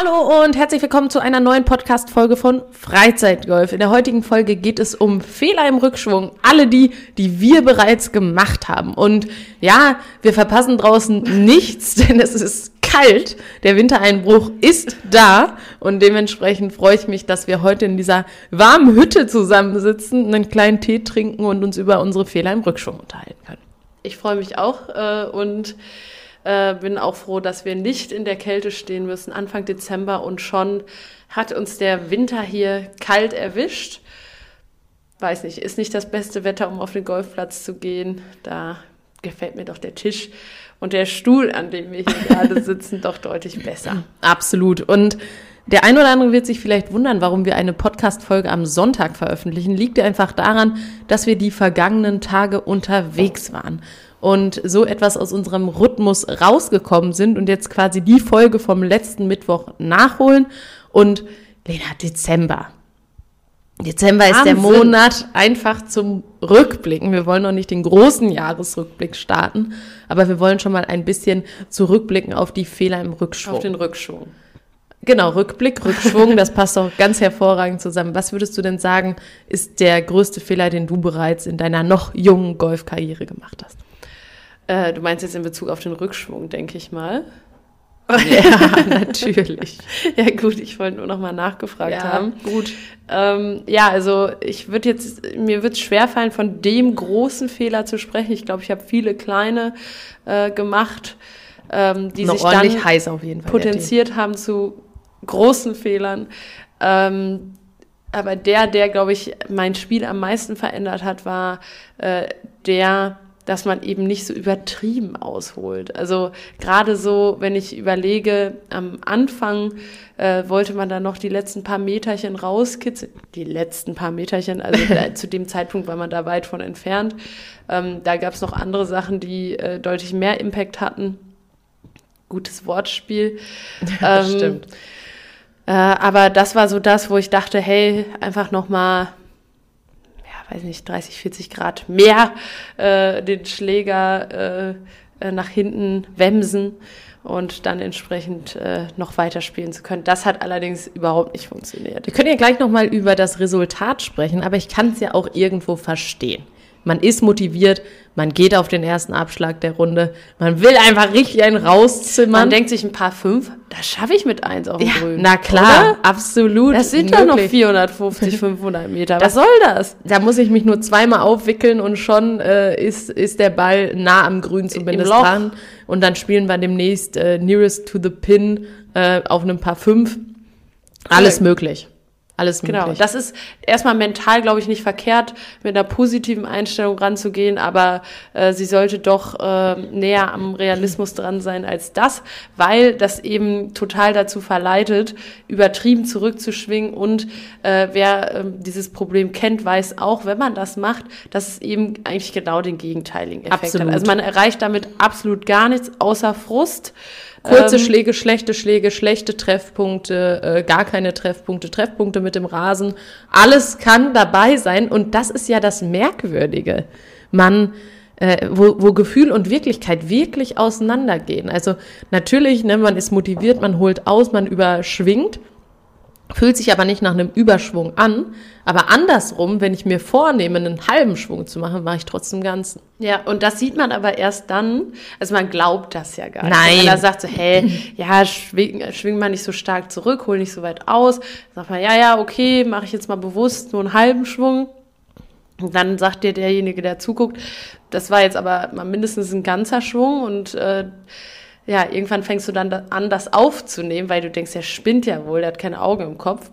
Hallo und herzlich willkommen zu einer neuen Podcast-Folge von Freizeitgolf. In der heutigen Folge geht es um Fehler im Rückschwung. Alle die, die wir bereits gemacht haben. Und ja, wir verpassen draußen nichts, denn es ist kalt. Der Wintereinbruch ist da. Und dementsprechend freue ich mich, dass wir heute in dieser warmen Hütte zusammensitzen, einen kleinen Tee trinken und uns über unsere Fehler im Rückschwung unterhalten können. Ich freue mich auch äh, und äh, bin auch froh, dass wir nicht in der Kälte stehen müssen. Anfang Dezember und schon hat uns der Winter hier kalt erwischt. Weiß nicht, ist nicht das beste Wetter, um auf den Golfplatz zu gehen. Da gefällt mir doch der Tisch und der Stuhl, an dem wir hier gerade sitzen, doch deutlich besser. Absolut. Und der ein oder andere wird sich vielleicht wundern, warum wir eine Podcast-Folge am Sonntag veröffentlichen. Liegt einfach daran, dass wir die vergangenen Tage unterwegs waren und so etwas aus unserem Rhythmus rausgekommen sind und jetzt quasi die Folge vom letzten Mittwoch nachholen. Und Lena, Dezember. Dezember ist der Monat einfach zum Rückblicken. Wir wollen noch nicht den großen Jahresrückblick starten, aber wir wollen schon mal ein bisschen zurückblicken auf die Fehler im Rückschwung. Auf den Rückschwung. Genau, Rückblick, Rückschwung, das passt doch ganz hervorragend zusammen. Was würdest du denn sagen, ist der größte Fehler, den du bereits in deiner noch jungen Golfkarriere gemacht hast? Äh, du meinst jetzt in Bezug auf den Rückschwung, denke ich mal. Ja, natürlich. ja, gut, ich wollte nur noch mal nachgefragt Ja, haben. gut. Ähm, ja, also ich würde jetzt, mir wird es schwerfallen, von dem großen Fehler zu sprechen. Ich glaube, ich habe viele kleine äh, gemacht, ähm, die Noch sich dann heiß auf jeden Fall. potenziert haben zu großen Fehlern. Ähm, aber der, der, glaube ich, mein Spiel am meisten verändert hat, war äh, der, dass man eben nicht so übertrieben ausholt. Also gerade so, wenn ich überlege, am Anfang äh, wollte man dann noch die letzten paar Meterchen rauskitzeln. Die letzten paar Meterchen, also da, zu dem Zeitpunkt war man da weit von entfernt. Ähm, da gab es noch andere Sachen, die äh, deutlich mehr Impact hatten. Gutes Wortspiel. Das Ähm, stimmt. Äh, aber das war so das, wo ich dachte, hey, einfach nochmal, ja, weiß nicht, 30, 40 Grad mehr äh, den Schläger äh, äh, nach hinten wemsen und dann entsprechend äh, noch weiterspielen zu können. Das hat allerdings überhaupt nicht funktioniert. Wir können ja gleich nochmal über das Resultat sprechen, aber ich kann es ja auch irgendwo verstehen. Man ist motiviert, man geht auf den ersten Abschlag der Runde, man will einfach richtig einen rauszimmern. Man denkt sich ein paar fünf, das schaffe ich mit eins auf dem ja, Grün. na klar, Oder? absolut. Das sind doch noch Wirklich. 450, 500 Meter. Das- Was soll das? Da muss ich mich nur zweimal aufwickeln und schon äh, ist, ist der Ball nah am Grün zumindest dran. Und dann spielen wir demnächst äh, Nearest to the Pin äh, auf einem Paar 5. Alles möglich. Alles Genau, möglich. das ist erstmal mental, glaube ich, nicht verkehrt, mit einer positiven Einstellung ranzugehen, aber äh, sie sollte doch äh, näher am Realismus dran sein als das, weil das eben total dazu verleitet, übertrieben zurückzuschwingen und äh, wer ähm, dieses Problem kennt, weiß auch, wenn man das macht, dass es eben eigentlich genau den gegenteiligen Effekt Absolut. hat. Also man erreicht damit absolut gar nichts außer Frust. Kurze Ähm, Schläge, schlechte Schläge, schlechte Treffpunkte, äh, gar keine Treffpunkte, Treffpunkte mit dem Rasen. Alles kann dabei sein und das ist ja das Merkwürdige. Man, äh, wo, wo Gefühl und Wirklichkeit wirklich auseinandergehen. Also natürlich, ne, man ist motiviert, man holt aus, man überschwingt, fühlt sich aber nicht nach einem Überschwung an. Aber andersrum, wenn ich mir vornehme, einen halben Schwung zu machen, mache ich trotzdem ganzen. Ja, und das sieht man aber erst dann, also man glaubt das ja gar nicht. Nein. Wenn man sagt so, hey, ja, schwing, schwing mal nicht so stark zurück, hol nicht so weit aus. Sagt man, ja, ja, okay, mache ich jetzt mal bewusst nur einen halben Schwung. Und dann sagt dir derjenige, der zuguckt, das war jetzt aber mal mindestens ein ganzer Schwung und äh, ja, irgendwann fängst du dann da- an, das aufzunehmen, weil du denkst, der spinnt ja wohl, der hat keine Augen im Kopf.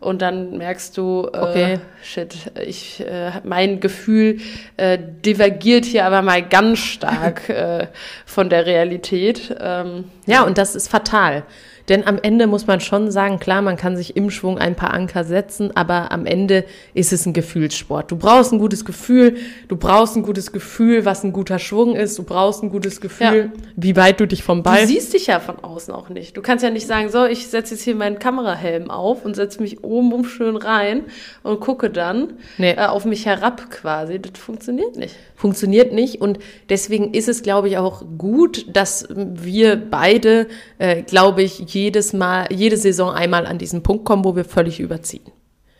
Und dann merkst du, äh, Okay. shit, ich, äh, mein Gefühl äh, divergiert hier aber mal ganz stark äh, von der Realität. Ähm, Ja, und das ist fatal. Denn am Ende muss man schon sagen, klar, man kann sich im Schwung ein paar Anker setzen, aber am Ende ist es ein Gefühlssport. Du brauchst ein gutes Gefühl, du brauchst ein gutes Gefühl, was ein guter Schwung ist, du brauchst ein gutes Gefühl, wie weit du dich vom Du Ball. siehst dich ja von außen auch nicht. Du kannst ja nicht sagen, so, ich setze jetzt hier meinen Kamerahelm auf und setze mich oben schön rein und gucke dann Nee. äh, auf mich herab quasi. Das funktioniert nicht. funktioniert nicht. Und deswegen ist es, glaube ich, auch gut, dass wir beide, äh, glaube ich, jedes Mal, jede Saison einmal an diesen Punkt kommen, wo wir völlig überziehen.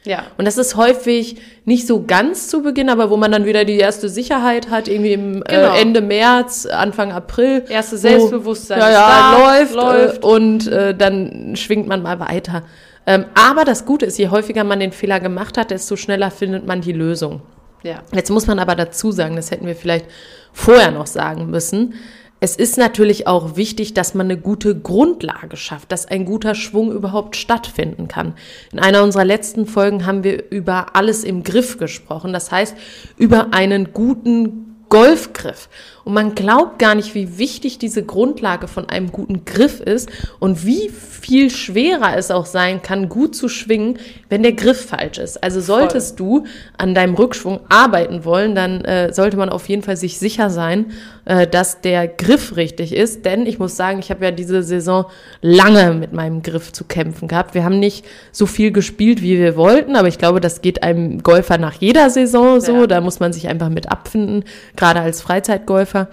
Ja. Und das ist häufig nicht so ganz zu Beginn, aber wo man dann wieder die erste Sicherheit hat, irgendwie im Genau. äh, Ende März, Anfang April. Erste wo- Selbstbewusstsein Ja, ist ja, da, läuft, läuft. Äh, und äh, dann schwingt man mal weiter. Ähm, aber das Gute ist, je häufiger man den Fehler gemacht hat, desto schneller findet man die Lösung. Ja. Jetzt muss man aber dazu sagen, das hätten wir vielleicht vorher noch sagen müssen. Es ist natürlich auch wichtig, dass man eine gute Grundlage schafft, dass ein guter Schwung überhaupt stattfinden kann. In einer unserer letzten Folgen haben wir über alles im Griff gesprochen, das heißt über einen guten Golfgriff. Und man glaubt gar nicht, wie wichtig diese Grundlage von einem guten Griff ist und wie viel schwerer es auch sein kann, gut zu schwingen, wenn der Griff falsch ist. Also solltest du an deinem Rückschwung arbeiten wollen, dann äh, sollte man auf jeden Fall sich sicher sein, äh, dass der Griff richtig ist. Denn ich muss sagen, ich habe ja diese Saison lange mit meinem Griff zu kämpfen gehabt. Wir haben nicht so viel gespielt, wie wir wollten, aber ich glaube, das geht einem Golfer nach jeder Saison so. Ja. Da muss man sich einfach mit abfinden, gerade als Freizeitgolfer.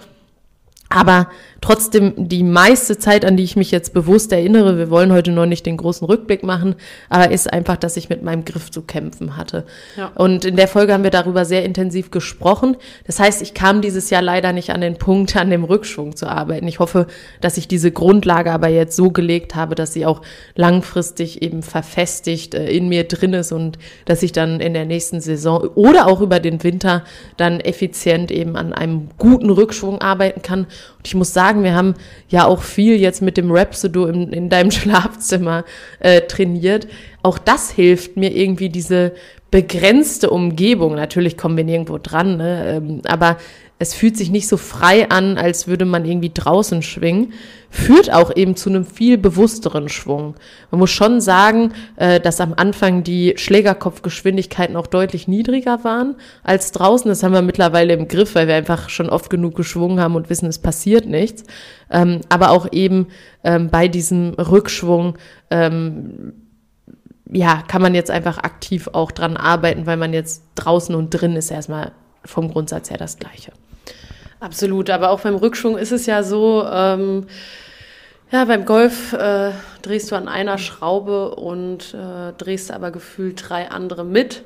Aber trotzdem die meiste Zeit, an die ich mich jetzt bewusst erinnere, wir wollen heute noch nicht den großen Rückblick machen, aber ist einfach, dass ich mit meinem Griff zu kämpfen hatte. Ja. Und in der Folge haben wir darüber sehr intensiv gesprochen. Das heißt, ich kam dieses Jahr leider nicht an den Punkt, an dem Rückschwung zu arbeiten. Ich hoffe, dass ich diese Grundlage aber jetzt so gelegt habe, dass sie auch langfristig eben verfestigt äh, in mir drin ist und dass ich dann in der nächsten Saison oder auch über den Winter dann effizient eben an einem guten Rückschwung arbeiten kann. Und ich muss sagen, wir haben ja auch viel jetzt mit dem Rhapsody in, in deinem Schlafzimmer äh, trainiert. Auch das hilft mir irgendwie diese begrenzte Umgebung. Natürlich kommen wir nirgendwo dran, ne? ähm, aber es fühlt sich nicht so frei an, als würde man irgendwie draußen schwingen. Führt auch eben zu einem viel bewussteren Schwung. Man muss schon sagen, äh, dass am Anfang die Schlägerkopfgeschwindigkeiten auch deutlich niedriger waren als draußen. Das haben wir mittlerweile im Griff, weil wir einfach schon oft genug geschwungen haben und wissen, es passiert nichts. Ähm, aber auch eben ähm, bei diesem Rückschwung ähm, ja, kann man jetzt einfach aktiv auch dran arbeiten, weil man jetzt draußen und drin ist erstmal vom Grundsatz her das Gleiche. Absolut, aber auch beim Rückschwung ist es ja so, ähm, ja, beim Golf äh, drehst du an einer Schraube und äh, drehst aber gefühlt drei andere mit.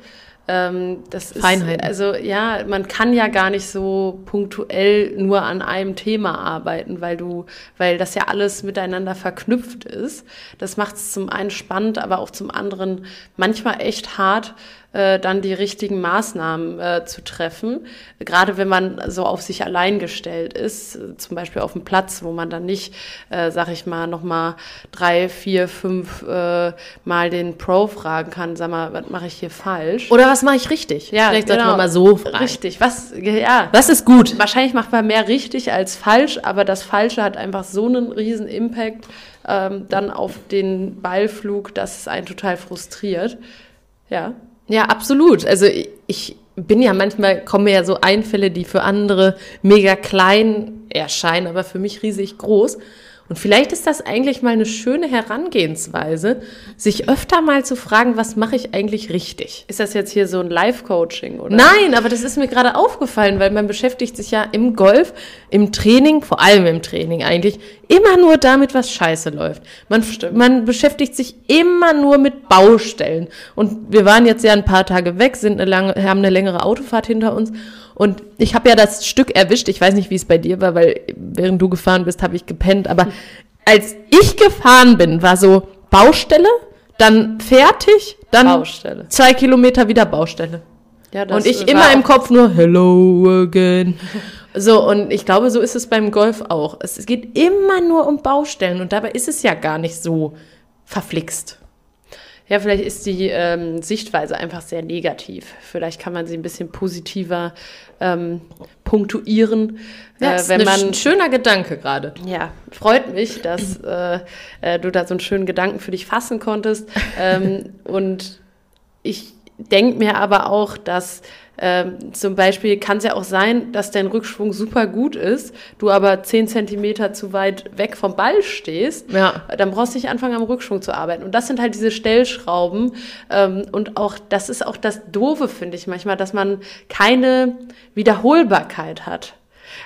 Ähm, das ist, Feinheiten. also ja, man kann ja gar nicht so punktuell nur an einem Thema arbeiten, weil du, weil das ja alles miteinander verknüpft ist. Das macht es zum einen spannend, aber auch zum anderen manchmal echt hart, äh, dann die richtigen Maßnahmen äh, zu treffen. Gerade wenn man so auf sich allein gestellt ist, äh, zum Beispiel auf dem Platz, wo man dann nicht, äh, sag ich mal, nochmal drei, vier, fünf äh, Mal den Pro fragen kann, sag mal, was mache ich hier falsch? Oder was mache ich richtig? Vielleicht sollte man mal so fragen. Richtig, was, ja. Was ist gut? Wahrscheinlich macht man mehr richtig als falsch, aber das Falsche hat einfach so einen riesen Impact ähm, dann auf den Ballflug, dass es einen total frustriert. Ja. Ja, absolut. Also ich, bin ja manchmal, kommen mir ja so Einfälle, die für andere mega klein erscheinen, aber für mich riesig groß. Und vielleicht ist das eigentlich mal eine schöne Herangehensweise, sich öfter mal zu fragen, was mache ich eigentlich richtig? Ist das jetzt hier so ein Live-Coaching, oder? Nein, aber das ist mir gerade aufgefallen, weil man beschäftigt sich ja im Golf, im Training, vor allem im Training eigentlich, immer nur damit, was scheiße läuft. Man, man beschäftigt sich immer nur mit Baustellen. Und wir waren jetzt ja ein paar Tage weg, sind eine lange, haben eine längere Autofahrt hinter uns. Und ich habe ja das Stück erwischt. Ich weiß nicht, wie es bei dir war, weil während du gefahren bist, habe ich gepennt. Aber als ich gefahren bin, war so Baustelle, dann fertig, dann Baustelle. zwei Kilometer wieder Baustelle. Ja, das Und ich immer im Kopf nur Hello again. So, und ich glaube, so ist es beim Golf auch. Es geht immer nur um Baustellen und dabei ist es ja gar nicht so verflixt. Ja, vielleicht ist die ähm, Sichtweise einfach sehr negativ. Vielleicht kann man sie ein bisschen positiver ähm, punktuieren, Ja, äh, ist wenn ein man sch- schöner Gedanke gerade. Ja, freut mich, dass äh, äh, du da so einen schönen Gedanken für dich fassen konntest. ähm, und ich, denke mir aber auch, dass ähm, zum Beispiel kann es ja auch sein, dass dein Rückschwung super gut ist, du aber zehn Zentimeter zu weit weg vom Ball stehst, ja. dann brauchst du nicht anfangen, am Rückschwung zu arbeiten. Und das sind halt diese Stellschrauben. Ähm, und auch, das ist auch das Doofe, finde ich manchmal, dass man keine Wiederholbarkeit hat.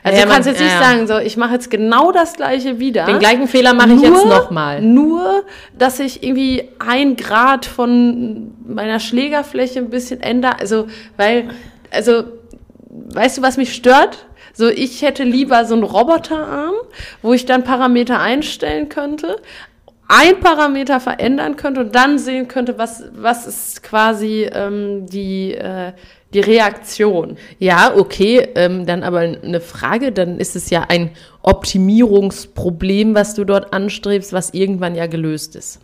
Also ja, du kannst man, jetzt nicht ja, sagen, so ich mache jetzt genau das gleiche wieder. Den gleichen Fehler mache ich jetzt nochmal. Nur, dass ich irgendwie ein Grad von meiner Schlägerfläche ein bisschen ändere. Also, weil, also, weißt du, was mich stört? So, ich hätte lieber so einen Roboterarm, wo ich dann Parameter einstellen könnte, ein Parameter verändern könnte und dann sehen könnte, was, was ist quasi ähm, die, äh, die Reaktion. Ja, okay, ähm, dann aber eine Frage, dann ist es ja ein Optimierungsproblem, was du dort anstrebst, was irgendwann ja gelöst ist.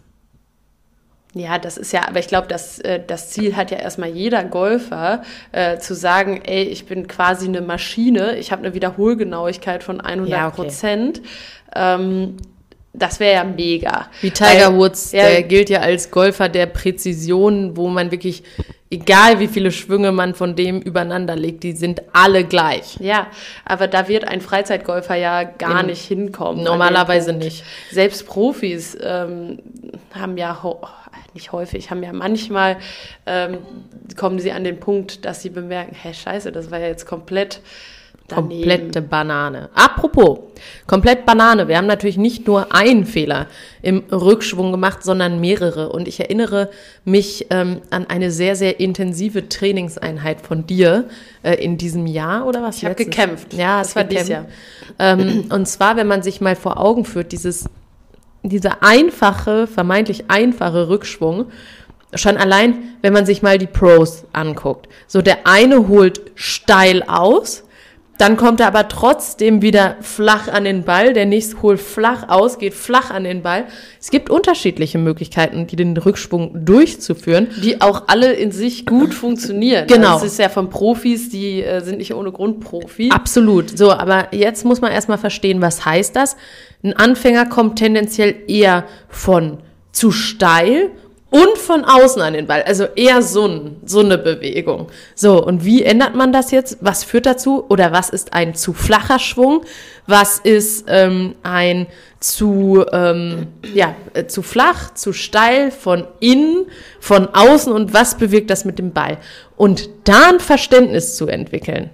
Ja, das ist ja, aber ich glaube, das, äh, das Ziel hat ja erstmal jeder Golfer, äh, zu sagen, ey, ich bin quasi eine Maschine, ich habe eine Wiederholgenauigkeit von 100 Prozent. Ja, okay. ähm, das wäre ja mega. Wie Tiger Woods, ja, der gilt ja als Golfer der Präzision, wo man wirklich, egal wie viele Schwünge man von dem übereinander legt, die sind alle gleich. Ja, aber da wird ein Freizeitgolfer ja gar In, nicht hinkommen. Normalerweise nicht. Selbst Profis ähm, haben ja nicht häufig, haben ja manchmal, ähm, kommen sie an den Punkt, dass sie bemerken, hä, scheiße, das war ja jetzt komplett Daneben. Komplette Banane. Apropos, komplett Banane. Wir haben natürlich nicht nur einen Fehler im Rückschwung gemacht, sondern mehrere. Und ich erinnere mich ähm, an eine sehr, sehr intensive Trainingseinheit von dir äh, in diesem Jahr oder was? Ich habe gekämpft. Ja, das war dieses Jahr. Ähm, und zwar, wenn man sich mal vor Augen führt, dieses, dieser einfache, vermeintlich einfache Rückschwung, Schon allein, wenn man sich mal die Pros anguckt. So der eine holt steil aus, dann kommt er aber trotzdem wieder flach an den Ball. Der nächste holt flach aus, geht flach an den Ball. Es gibt unterschiedliche Möglichkeiten, die den Rückschwung durchzuführen. Die auch alle in sich gut funktionieren. Genau. Das ist ja von Profis, die äh, sind nicht ohne Grund Profi. Absolut. So, aber jetzt muss man erstmal verstehen, was heißt das? Ein Anfänger kommt tendenziell eher von zu steil und von außen an den Ball. Also eher so, ein, so eine Bewegung. So, und wie ändert man das jetzt? Was führt dazu? Oder was ist ein zu flacher Schwung? Was ist ähm, ein zu, ähm, ja, äh, zu flach, zu steil, von innen, von außen und was bewirkt das mit dem Ball? Und da ein Verständnis zu entwickeln.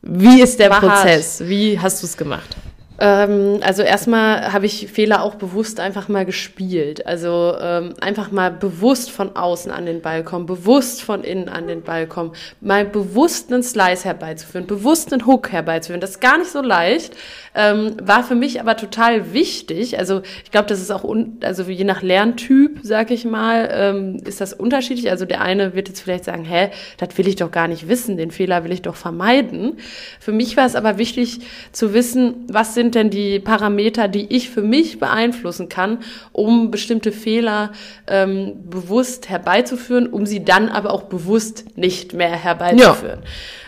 Wie ist der War Prozess? Hart. Wie hast du es gemacht? Ähm, also erstmal habe ich Fehler auch bewusst einfach mal gespielt. Also ähm, einfach mal bewusst von außen an den Ball kommen, bewusst von innen an den Ball kommen, mal bewusst einen Slice herbeizuführen, bewusst einen Hook herbeizuführen. Das ist gar nicht so leicht, ähm, war für mich aber total wichtig. Also ich glaube, das ist auch, un also je nach Lerntyp, sag ich mal, ähm, ist das unterschiedlich. Also der eine wird jetzt vielleicht sagen, hä, das will ich doch gar nicht wissen, den Fehler will ich doch vermeiden. Für mich war es aber wichtig zu wissen, was sind sind denn die Parameter, die ich für mich beeinflussen kann, um bestimmte Fehler ähm, bewusst herbeizuführen, um sie dann aber auch bewusst nicht mehr herbeizuführen.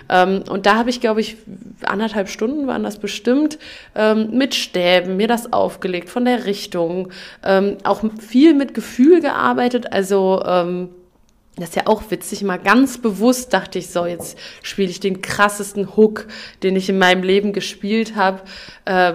Ja. Ähm, und da habe ich, glaube ich, anderthalb Stunden waren das bestimmt, ähm, mit Stäben mir das aufgelegt von der Richtung, ähm, auch viel mit Gefühl gearbeitet, also ähm, das ist ja auch witzig, mal ganz bewusst dachte ich so, jetzt spiele ich den krassesten Hook, den ich in meinem Leben gespielt habe. Äh,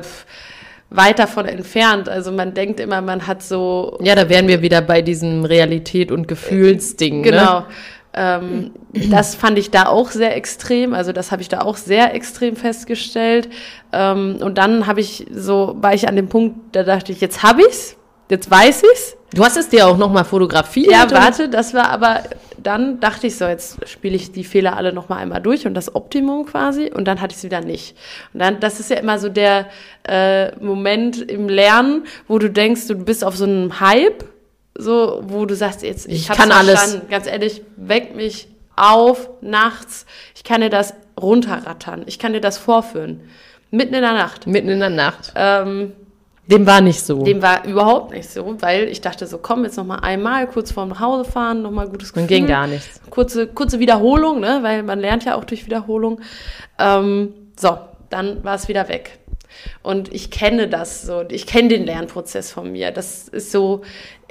weit davon entfernt. Also man denkt immer, man hat so. Ja, da wären wir wieder bei diesem Realität- und Gefühlsding. Ne? Genau. Ne? Ähm, das fand ich da auch sehr extrem. Also das habe ich da auch sehr extrem festgestellt. Ähm, und dann habe ich so, war ich an dem Punkt, da dachte ich, jetzt habe ich's, jetzt weiß ich's. Du hast es dir auch nochmal fotografiert. Ja, warte, das war aber, dann dachte ich so, jetzt spiele ich die Fehler alle nochmal einmal durch und das Optimum quasi und dann hatte ich es wieder nicht. Und dann, das ist ja immer so der äh, Moment im Lernen, wo du denkst, du bist auf so einem Hype, so, wo du sagst, jetzt, ich, ich kann alles. Ganz ehrlich, weck mich auf nachts. Ich kann dir das runterrattern. Ich kann dir das vorführen. Mitten in der Nacht. Mitten in der Nacht. Ähm, dem war nicht so. Dem war überhaupt nicht so, weil ich dachte so, komm, jetzt noch mal einmal kurz vorm Hause fahren, noch mal gutes Gefühl. Dann ging gar nichts. Kurze, kurze Wiederholung, ne, weil man lernt ja auch durch Wiederholung. Ähm, so, dann war es wieder weg. Und ich kenne das so, ich kenne den Lernprozess von mir. Das ist so,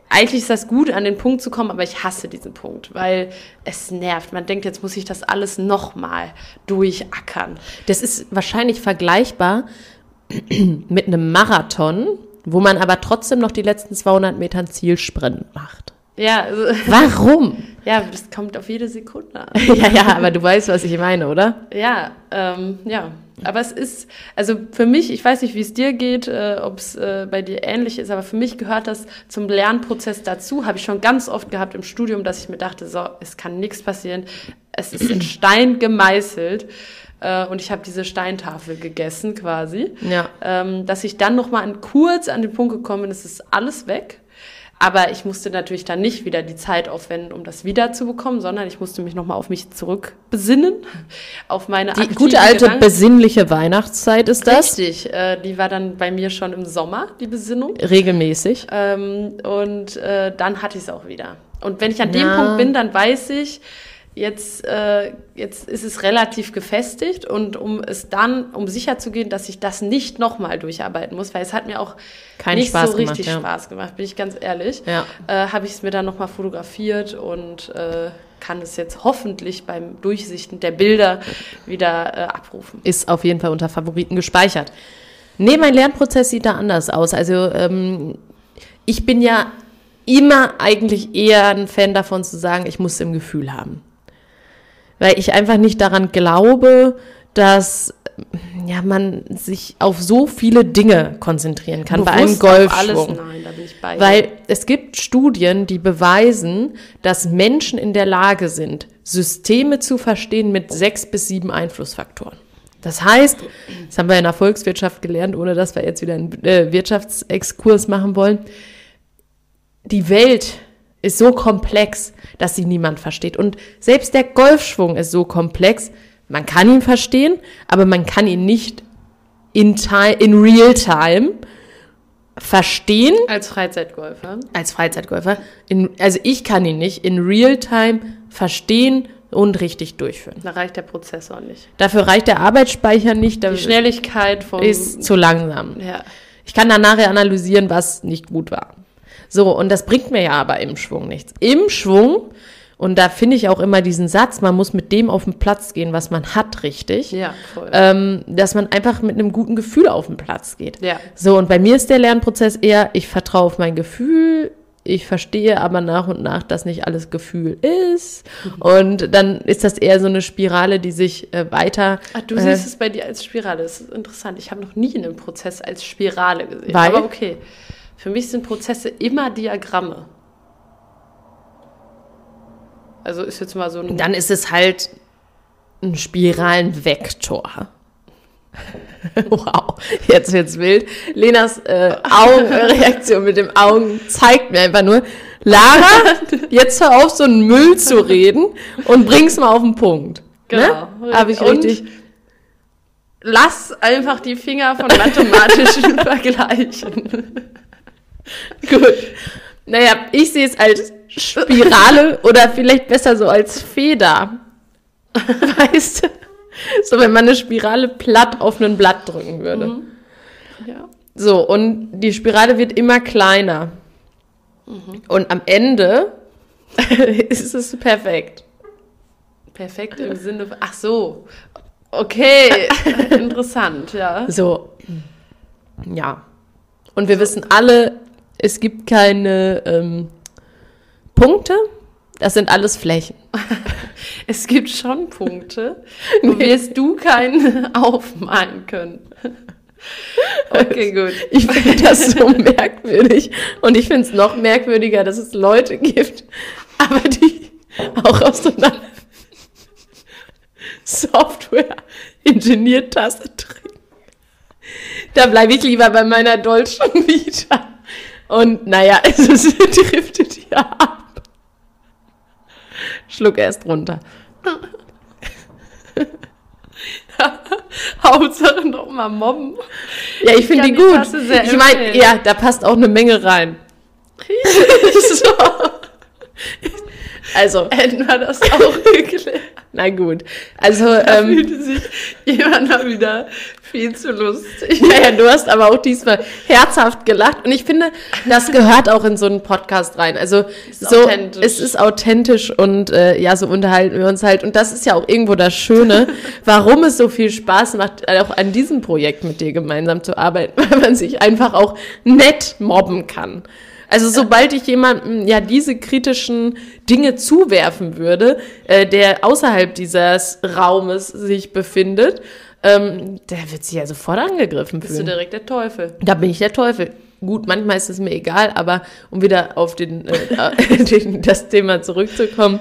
eigentlich ist das gut, an den Punkt zu kommen, aber ich hasse diesen Punkt, weil es nervt. Man denkt, jetzt muss ich das alles nochmal durchackern. Das ist wahrscheinlich vergleichbar mit einem Marathon, wo man aber trotzdem noch die letzten 200 Metern Zielsprint macht. Ja, also, Warum? ja, das kommt auf jede Sekunde an. ja, ja, aber du weißt, was ich meine, oder? Ja, ähm, ja. Aber es ist, also für mich, ich weiß nicht, wie es dir geht, äh, ob es äh, bei dir ähnlich ist, aber für mich gehört das zum Lernprozess dazu. Habe ich schon ganz oft gehabt im Studium, dass ich mir dachte, so, es kann nichts passieren. Es ist in Stein gemeißelt. Äh, und ich habe diese Steintafel gegessen quasi. Ja. Ähm, dass ich dann nochmal an, kurz an den Punkt gekommen bin, es ist alles weg. Aber ich musste natürlich dann nicht wieder die Zeit aufwenden, um das wiederzubekommen, sondern ich musste mich nochmal auf mich zurückbesinnen, auf meine Die gute alte Gedanken. besinnliche Weihnachtszeit ist das. Richtig, äh, die war dann bei mir schon im Sommer, die Besinnung. Regelmäßig. Ähm, und äh, dann hatte ich es auch wieder. Und wenn ich an dem Ja. Punkt bin, dann weiß ich, jetzt, äh, jetzt ist es relativ gefestigt und um es dann, um sicher zu gehen, dass ich das nicht nochmal durcharbeiten muss, weil es hat mir auch Keinen nicht Spaß so gemacht, richtig ja. Spaß gemacht, bin ich ganz ehrlich. Ja. Äh, Habe ich es mir dann nochmal fotografiert und äh, kann es jetzt hoffentlich beim Durchsichten der Bilder wieder äh, abrufen. Ist auf jeden Fall unter Favoriten gespeichert. Nee, mein Lernprozess sieht da anders aus. Also ähm, ich bin ja immer eigentlich eher ein Fan davon zu sagen, ich muss es im Gefühl haben. Weil ich einfach nicht daran glaube, dass ja, man sich auf so viele Dinge konzentrieren kann bei einem Bewusst auf alles, Golfschwung. nein, bei. Weil es gibt Studien, die beweisen, dass Menschen in der Lage sind, Systeme zu verstehen mit sechs bis sieben Einflussfaktoren. Das heißt, das haben wir in der Volkswirtschaft gelernt, ohne dass wir jetzt wieder einen äh, Wirtschaftsexkurs machen wollen. Die Welt ist so komplex, dass sie niemand versteht. Und selbst der Golfschwung ist so komplex, man kann ihn verstehen, aber man kann ihn nicht in, time, in real time verstehen als Freizeitgolfer. als Freizeitgolfer. In, also ich kann ihn nicht in Realtime verstehen und richtig durchführen. Da reicht der Prozessor nicht. Dafür reicht der Arbeitsspeicher nicht, Die Schnelligkeit vom. ist zu langsam. ja. Ich kann dann nachher analysieren, was nicht gut war. So, und das bringt mir ja aber im Schwung nichts. Im Schwung, und da finde ich auch immer diesen Satz, man muss mit dem auf den Platz gehen, was man hat, richtig. Ja, voll. Ähm, dass man einfach mit einem guten Gefühl auf den Platz geht. Ja. So, und bei mir ist der Lernprozess eher, ich vertraue auf mein Gefühl, ich verstehe aber nach und nach, dass nicht alles Gefühl ist. Und dann ist das eher so eine Spirale, die sich äh, weiter. Ach, du äh, siehst es bei dir als Spirale. Das ist interessant. Ich habe noch nie einen Prozess als Spirale gesehen. Weil? Aber okay. Für mich sind Prozesse immer Diagramme. Also ist jetzt mal so ein. Dann ist es halt ein Spiralenvektor. wow, jetzt wird's wild. Lenas äh, Augenreaktion mit dem Augen zeigt mir einfach nur, Lara, jetzt hör auf, so einen Müll zu reden und bring's mal auf den Punkt. Genau. Ne? Habe ich Und- richtig. Lass einfach die Finger von mathematischen Vergleichen. Gut. Naja, ich sehe es als Spirale oder vielleicht besser so als Feder. Weißt du? So, wenn man eine Spirale platt auf ein Blatt drücken würde. Ja. So, und die Spirale wird immer kleiner. Und am Ende ist es perfekt. Perfekt im Sinne von. Ach so. Okay. Interessant, ja. So, ja. Und wir wissen alle, es gibt keine ähm, Punkte, das sind alles Flächen. Es gibt schon Punkte, wo wirst du keinen aufmalen können. Okay, gut. Ich finde das so merkwürdig. Und ich finde es noch merkwürdiger, dass es Leute gibt, aber die auch aus so einer Software-Ingenieur-Tasse trinken. Da bleibe ich lieber bei meiner Dolce Vita. Und naja, es ist, driftet ja ab. Schluck erst runter. Hauptsache noch mal mobben. Ja, ich finde die gut. Ich meine, ja, da passt auch eine Menge rein. so. Also, Hätten wir das auch geklärt. na gut. Also, Da ähm, fühlte sich jemand mal wieder Viel zu lustig. Naja, du hast aber auch diesmal herzhaft gelacht. Und ich finde, das gehört auch in so einen Podcast rein. Also Ist so, authentisch. es ist authentisch und äh, ja, so unterhalten wir uns halt. Und das ist ja auch irgendwo das Schöne, warum es so viel Spaß macht, auch an diesem Projekt mit dir gemeinsam zu arbeiten, weil man sich einfach auch nett mobben kann. Also sobald ich jemandem ja diese kritischen Dinge zuwerfen würde, äh, der außerhalb dieses Raumes sich befindet, ähm, der wird sich ja sofort angegriffen Bist du direkt der Teufel? Da bin ich der Teufel. Gut, manchmal ist es mir egal, aber um wieder auf den, äh, den, das Thema zurückzukommen,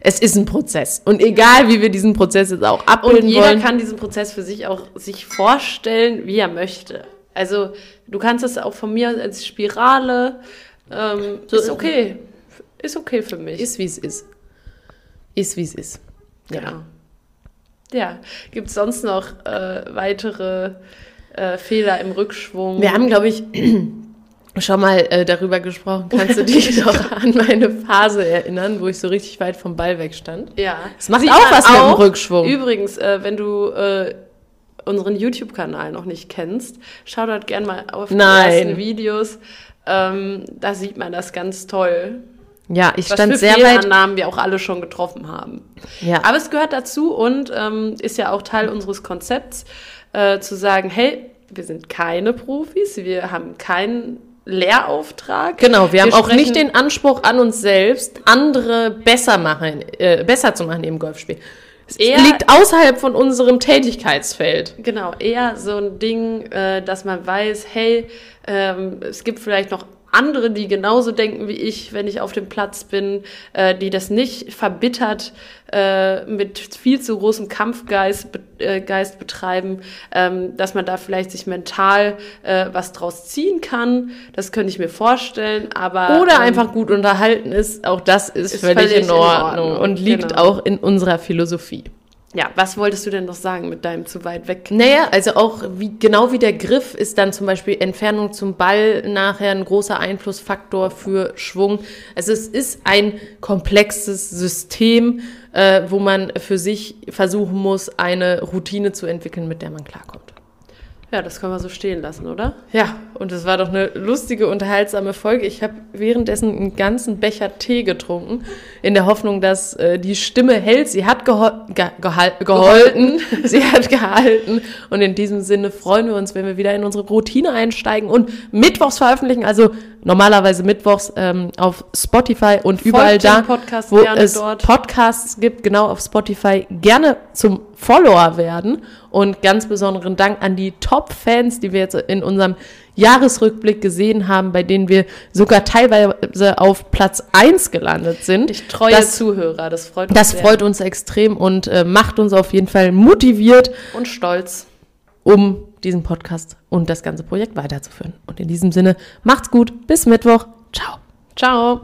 es ist ein Prozess. Und egal, wie wir diesen Prozess jetzt auch Und abbilden jeder wollen. kann diesen Prozess für sich auch sich vorstellen, wie er möchte. Also du kannst es auch von mir als Spirale. Ähm, So ist okay. Ist okay für mich. ist, wie es ist. Ist, wie es ist. genau. Ja. Gibt es sonst noch äh, weitere äh, Fehler im Rückschwung? Wir haben, glaube ich, schon mal äh, darüber gesprochen. Kannst du dich noch an meine Phase erinnern, wo ich so richtig weit vom Ball weg stand? ja. Das macht Sieht auch was mit dem Rückschwung. Übrigens, äh, wenn du äh, unseren YouTube-Kanal noch nicht kennst, schau dort gerne mal auf die Nein. ersten Videos. Ähm, da sieht man das ganz toll. Ja, ich Was stand sehr weit. Fehlannahmen wir auch alle schon getroffen haben. Ja. Aber es gehört dazu und ähm, ist ja auch Teil unseres Konzepts, äh, zu sagen, hey, wir sind keine Profis, wir haben keinen Lehrauftrag. Genau, wir haben auch nicht den Anspruch an uns selbst, andere besser machen, äh, besser zu machen im Golfspiel. Es Eher- liegt außerhalb von unserem Tätigkeitsfeld. Genau, eher so ein Ding, äh, dass man weiß, hey, ähm, es gibt vielleicht noch andere, die genauso denken wie ich, wenn ich auf dem Platz bin, äh, die das nicht verbittert äh, mit viel zu großem Kampfgeist be äh, Geist betreiben, ähm, dass man da vielleicht sich mental äh, was draus ziehen kann. Das könnte ich mir vorstellen, aber Oder ähm, einfach gut unterhalten ist, auch das ist, ist völlig, völlig in in Ordnung, Ordnung, und liegt genau. auch in unserer Philosophie. Ja, was wolltest du denn noch sagen mit deinem zu weit weg? Naja, also auch wie, genau wie der Griff ist dann zum Beispiel Entfernung zum Ball nachher ein großer Einflussfaktor für Schwung. Also es ist ein komplexes System, äh, wo man für sich versuchen muss, eine Routine zu entwickeln, mit der man klarkommt. Ja, das können wir so stehen lassen, oder? Ja, und es war doch eine lustige, unterhaltsame Folge. Ich habe währenddessen einen ganzen Becher Tee getrunken, in der Hoffnung, dass äh, die Stimme hält. Sie hat geho ge geholten, sie hat gehalten. Und in diesem Sinne freuen wir uns, wenn wir wieder in unsere Routine einsteigen und mittwochs veröffentlichen. Also normalerweise mittwochs ähm, auf Spotify und überall dem da, Podcast wo es dort. Podcasts gibt, genau auf Spotify, gerne zum Follower werden. Und ganz besonderen Dank an die Top-Fans, die wir jetzt in unserem Jahresrückblick gesehen haben, bei denen wir sogar teilweise auf Platz 1 gelandet sind. Ich treue Das- Zuhörer, das freut uns Das sehr. freut uns extrem und äh, macht uns auf jeden Fall motiviert, und stolz. um diesen Podcast und das ganze Projekt weiterzuführen. Und in diesem Sinne, macht's gut, bis Mittwoch. Ciao. Ciao.